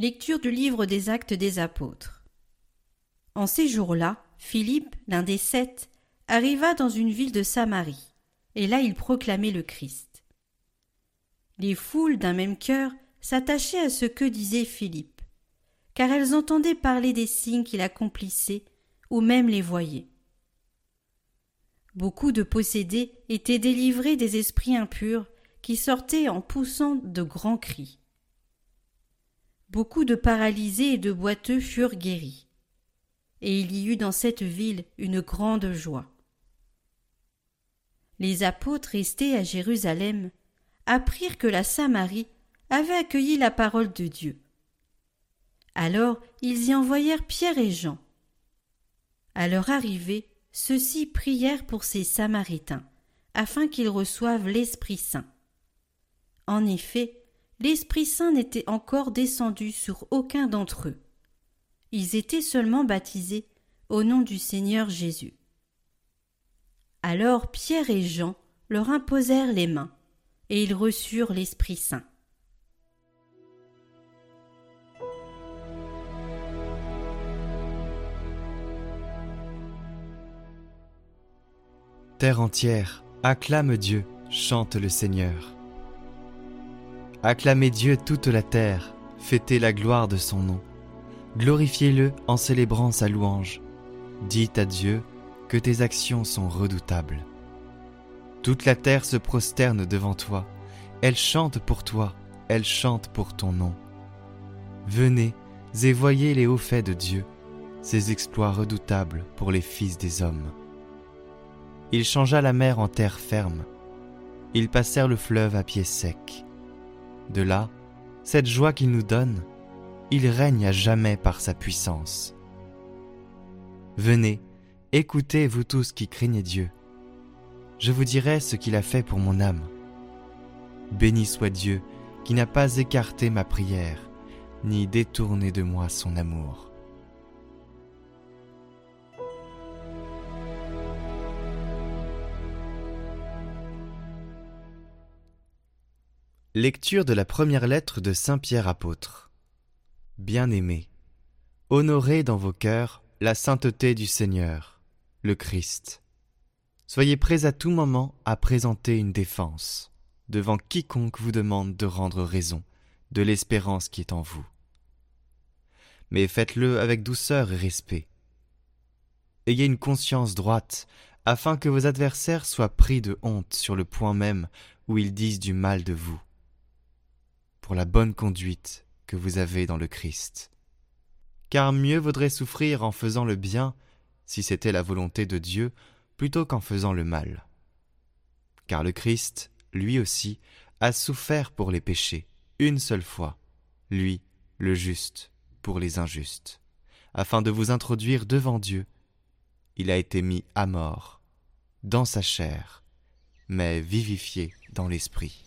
Lecture du livre des actes des apôtres. En ces jours-là, Philippe, l'un des sept, arriva dans une ville de Samarie, et là il proclamait le Christ. Les foules d'un même cœur s'attachaient à ce que disait Philippe, car elles entendaient parler des signes qu'il accomplissait, ou même les voyaient. Beaucoup de possédés étaient délivrés des esprits impurs qui sortaient en poussant de grands cris. Beaucoup de paralysés et de boiteux furent guéris. Et il y eut dans cette ville une grande joie. Les apôtres restés à Jérusalem apprirent que la Samarie avait accueilli la parole de Dieu. Alors ils y envoyèrent Pierre et Jean. À leur arrivée, ceux-ci prièrent pour ces Samaritains, afin qu'ils reçoivent l'Esprit Saint. En effet, l'Esprit Saint n'était encore descendu sur aucun d'entre eux. Ils étaient seulement baptisés au nom du Seigneur Jésus. Alors Pierre et Jean leur imposèrent les mains, et ils reçurent l'Esprit Saint. Terre entière, acclame Dieu, chante le Seigneur. Acclamez Dieu toute la terre, fêtez la gloire de son nom. Glorifiez-le en célébrant sa louange. Dites à Dieu que tes actions sont redoutables. Toute la terre se prosterne devant toi, elle chante pour toi, elle chante pour ton nom. Venez et voyez les hauts faits de Dieu, ses exploits redoutables pour les fils des hommes. Il changea la mer en terre ferme, ils passèrent le fleuve à pied sec. De là, cette joie qu'il nous donne, il règne à jamais par sa puissance. Venez, écoutez, vous tous qui craignez Dieu. Je vous dirai ce qu'il a fait pour mon âme. Béni soit Dieu qui n'a pas écarté ma prière, ni détourné de moi son amour. Lecture de la première lettre de Saint Pierre apôtre. Bien-aimés, honorez dans vos cœurs la sainteté du Seigneur, le Christ. Soyez prêts à tout moment à présenter une défense devant quiconque vous demande de rendre raison de l'espérance qui est en vous. Mais faites-le avec douceur et respect. Ayez une conscience droite, afin que vos adversaires soient pris de honte sur le point même où ils disent du mal de vous la bonne conduite que vous avez dans le Christ. Car mieux vaudrait souffrir en faisant le bien, si c'était la volonté de Dieu, plutôt qu'en faisant le mal. Car le Christ, lui aussi, a souffert pour les péchés, une seule fois, lui, le juste, pour les injustes, afin de vous introduire devant Dieu. Il a été mis à mort, dans sa chair, mais vivifié dans l'esprit.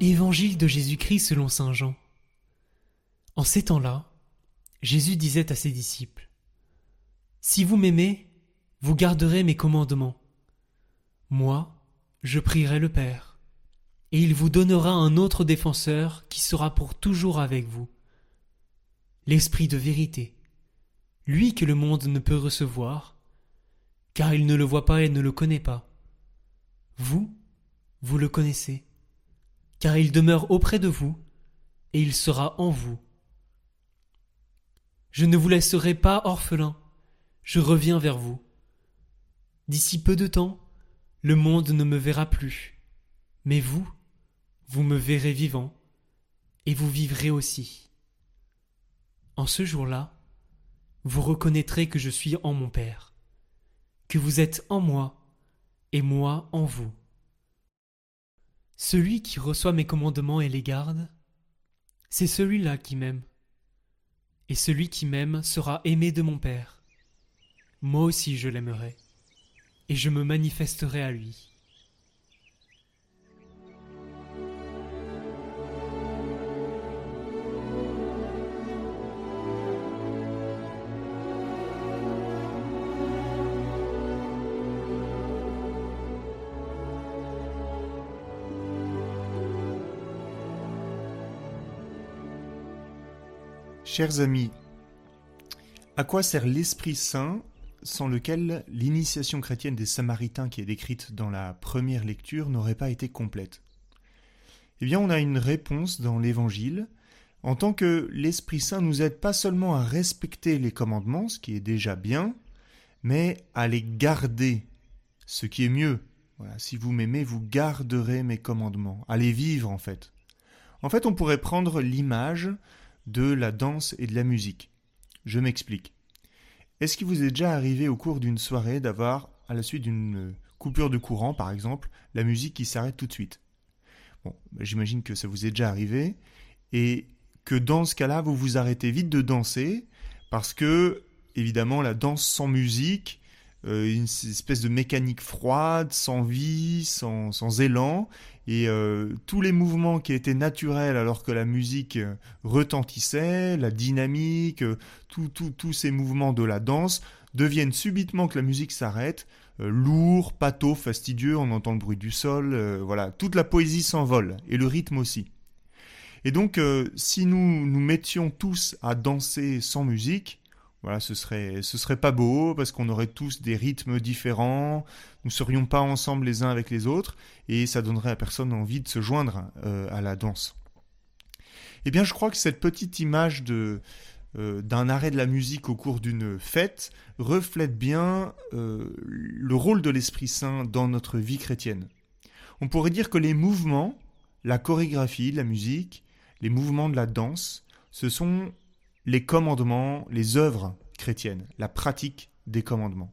Évangile de Jésus-Christ selon Saint Jean. En ces temps-là, Jésus disait à ses disciples, Si vous m'aimez, vous garderez mes commandements. Moi, je prierai le Père, et il vous donnera un autre défenseur qui sera pour toujours avec vous. L'Esprit de vérité, lui que le monde ne peut recevoir, car il ne le voit pas et ne le connaît pas. Vous, vous le connaissez car il demeure auprès de vous, et il sera en vous. Je ne vous laisserai pas orphelin, je reviens vers vous. D'ici peu de temps, le monde ne me verra plus, mais vous, vous me verrez vivant, et vous vivrez aussi. En ce jour-là, vous reconnaîtrez que je suis en mon Père, que vous êtes en moi, et moi en vous. Celui qui reçoit mes commandements et les garde, c'est celui-là qui m'aime. Et celui qui m'aime sera aimé de mon Père. Moi aussi je l'aimerai, et je me manifesterai à lui. Chers amis, à quoi sert l'Esprit Saint sans lequel l'initiation chrétienne des Samaritains qui est décrite dans la première lecture n'aurait pas été complète? Eh bien, on a une réponse dans l'Évangile, en tant que l'Esprit Saint nous aide pas seulement à respecter les commandements, ce qui est déjà bien, mais à les garder, ce qui est mieux. Voilà, si vous m'aimez, vous garderez mes commandements, à les vivre en fait. En fait, on pourrait prendre l'image de la danse et de la musique. Je m'explique. Est-ce qu'il vous est déjà arrivé au cours d'une soirée d'avoir, à la suite d'une coupure de courant par exemple, la musique qui s'arrête tout de suite? Bah, j'imagine que ça vous est déjà arrivé, et que dans ce cas-là, vous vous arrêtez vite de danser, parce que, évidemment, la danse sans musique, euh, une espèce de mécanique froide, sans vie, sans, sans élan, et euh, tous les mouvements qui étaient naturels alors que la musique euh, retentissait, la dynamique, euh, tous ces mouvements de la danse deviennent subitement que la musique s'arrête, lourd, pâteau, fastidieux, on entend le bruit du sol, voilà, toute la poésie s'envole, et le rythme aussi. Et donc, si nous nous mettions tous à danser sans musique, ce serait, serait pas beau parce qu'on aurait tous des rythmes différents, nous serions pas ensemble les uns avec les autres et ça donnerait à personne envie de se joindre euh, à la danse. Eh bien, je crois que cette petite image euh, d'un arrêt de la musique au cours d'une fête reflète bien euh, le rôle de l'Esprit Saint dans notre vie chrétienne. On pourrait dire que les mouvements, la chorégraphie de la musique, les mouvements de la danse, ce sont les commandements, les œuvres chrétiennes, la pratique des commandements.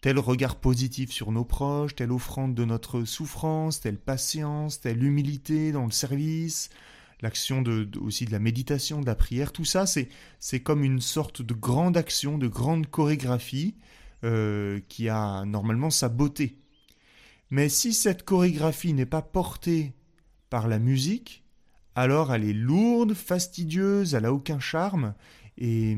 Tel regard positif sur nos proches, telle offrande de notre souffrance, telle patience, telle humilité dans le service, l'action aussi de la méditation, de la prière, tout ça, c'est, c'est comme une sorte de grande action, de grande chorégraphie euh, qui a normalement sa beauté. Mais si cette chorégraphie n'est pas portée par la musique, alors elle est lourde, fastidieuse, elle n'a aucun charme, et,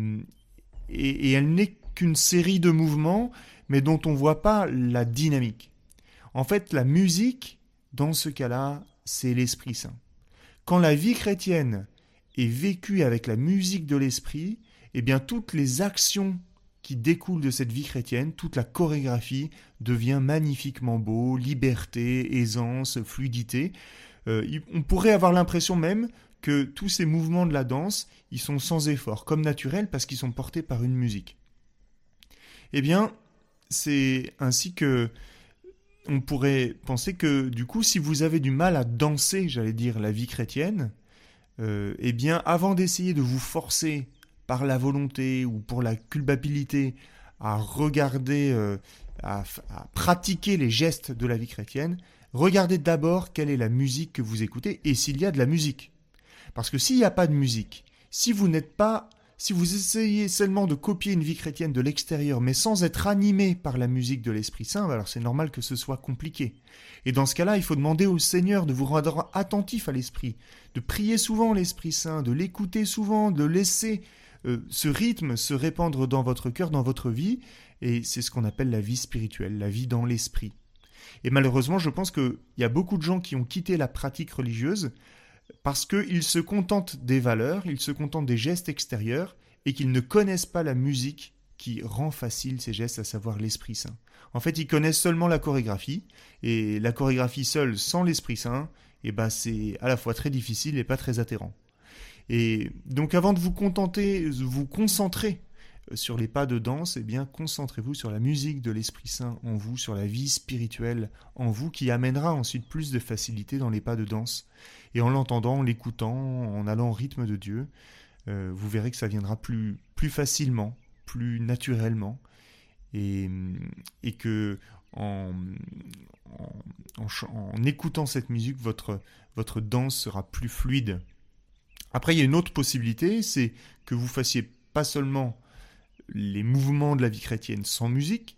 elle n'est qu'une série de mouvements, mais dont on ne voit pas la dynamique. En fait, la musique, dans ce cas-là, c'est l'Esprit Saint. Quand la vie chrétienne est vécue avec la musique de l'Esprit, eh bien toutes les actions qui découlent de cette vie chrétienne, toute la chorégraphie devient magnifiquement beau, liberté, aisance, fluidité. Euh, on pourrait avoir l'impression même que tous ces mouvements de la danse, ils sont sans effort, comme naturels parce qu'ils sont portés par une musique. Eh bien, c'est ainsi que on pourrait penser que du coup, si vous avez du mal à danser, j'allais dire, la vie chrétienne, euh, eh bien, avant d'essayer de vous forcer par la volonté ou pour la culpabilité à regarder, euh, à, pratiquer les gestes de la vie chrétienne, regardez d'abord quelle est la musique que vous écoutez et s'il y a de la musique. Parce que s'il n'y a pas de musique, si vous n'êtes pas, si vous essayez seulement de copier une vie chrétienne de l'extérieur, mais sans être animé par la musique de l'Esprit Saint, alors c'est normal que ce soit compliqué. Et dans ce cas-là, il faut demander au Seigneur de vous rendre attentif à l'Esprit, de prier souvent l'Esprit Saint, de l'écouter souvent, de laisser euh, ce rythme se répandre dans votre cœur, dans votre vie, et c'est ce qu'on appelle la vie spirituelle, la vie dans l'Esprit. Et malheureusement, je pense qu'il y a beaucoup de gens qui ont quitté la pratique religieuse parce qu'ils se contentent des valeurs, ils se contentent des gestes extérieurs et qu'ils ne connaissent pas la musique qui rend facile ces gestes, à savoir l'Esprit Saint. En fait, ils connaissent seulement la chorégraphie, et la chorégraphie seule, sans l'Esprit Saint, eh ben, c'est à la fois très difficile et pas très atterrant. Et donc avant de vous contenter, vous concentrer sur les pas de danse, eh bien concentrez-vous sur la musique de l'Esprit Saint en vous, sur la vie spirituelle en vous, qui amènera ensuite plus de facilité dans les pas de danse. Et en l'entendant, en l'écoutant, en allant au rythme de Dieu, euh, vous verrez que ça viendra plus, facilement, plus naturellement, et, et que en, en, écoutant cette musique, votre, votre danse sera plus fluide. Après, il y a une autre possibilité, c'est que vous fassiez pas seulement les mouvements de la vie chrétienne sans musique,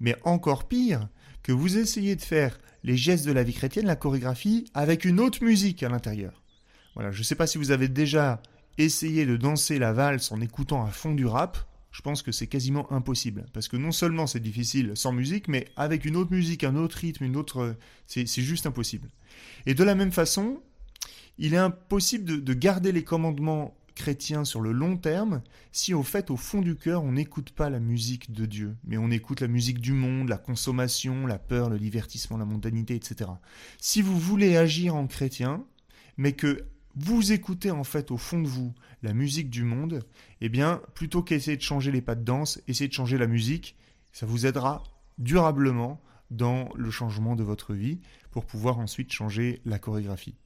mais encore pire, que vous essayez de faire les gestes de la vie chrétienne, la chorégraphie, avec une autre musique à l'intérieur. Voilà, je ne sais pas si vous avez déjà essayé de danser la valse en écoutant à fond du rap, je pense que c'est quasiment impossible. Parce que non seulement c'est difficile sans musique, mais avec une autre musique, un autre rythme, une autre. C'est juste impossible. Et de la même façon, il est impossible de garder les commandements chrétien sur le long terme si au fait, au fond du cœur, on n'écoute pas la musique de Dieu, mais on écoute la musique du monde, la consommation, la peur, le divertissement, la mondanité, etc. Si vous voulez agir en chrétien, mais que vous écoutez en fait au fond de vous la musique du monde, eh bien, plutôt qu'essayer de changer les pas de danse, essayez de changer la musique, ça vous aidera durablement dans le changement de votre vie pour pouvoir ensuite changer la chorégraphie.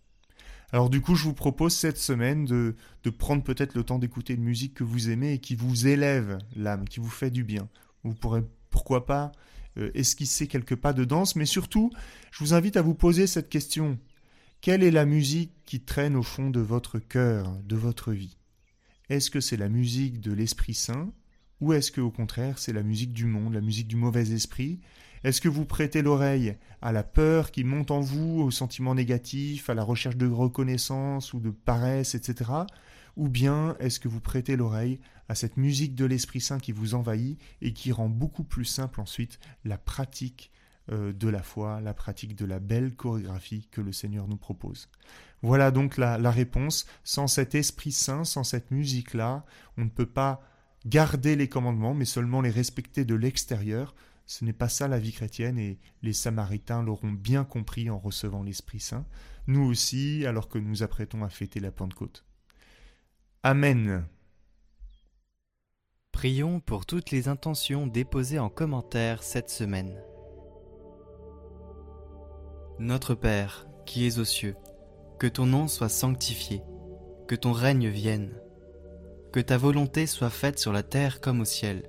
Alors du coup, je vous propose cette semaine de, prendre peut-être le temps d'écouter une musique que vous aimez et qui vous élève l'âme, qui vous fait du bien. Vous pourrez, pourquoi pas, euh, esquisser quelques pas de danse, mais surtout, je vous invite à vous poser cette question. Quelle est la musique qui traîne au fond de votre cœur, de votre vie? Est-ce que c'est la musique de l'Esprit Saint ou est-ce que au contraire c'est la musique du monde, la musique du mauvais esprit? Est-ce que vous prêtez l'oreille à la peur qui monte en vous, aux sentiments négatifs, à la recherche de reconnaissance ou de paresse, etc. Ou bien est-ce que vous prêtez l'oreille à cette musique de l'Esprit Saint qui vous envahit et qui rend beaucoup plus simple ensuite la pratique euh, de la foi, la pratique de la belle chorégraphie que le Seigneur nous propose? Voilà donc la, la réponse. Sans cet Esprit Saint, sans cette musique-là, on ne peut pas garder les commandements, mais seulement les respecter de l'extérieur. Ce n'est pas ça la vie chrétienne et les Samaritains l'auront bien compris en recevant l'Esprit Saint. Nous aussi, alors que nous apprêtons à fêter la Pentecôte. Amen. Prions pour toutes les intentions déposées en commentaire cette semaine. Notre Père, qui es aux cieux, que ton nom soit sanctifié, que ton règne vienne que ta volonté soit faite sur la terre comme au ciel.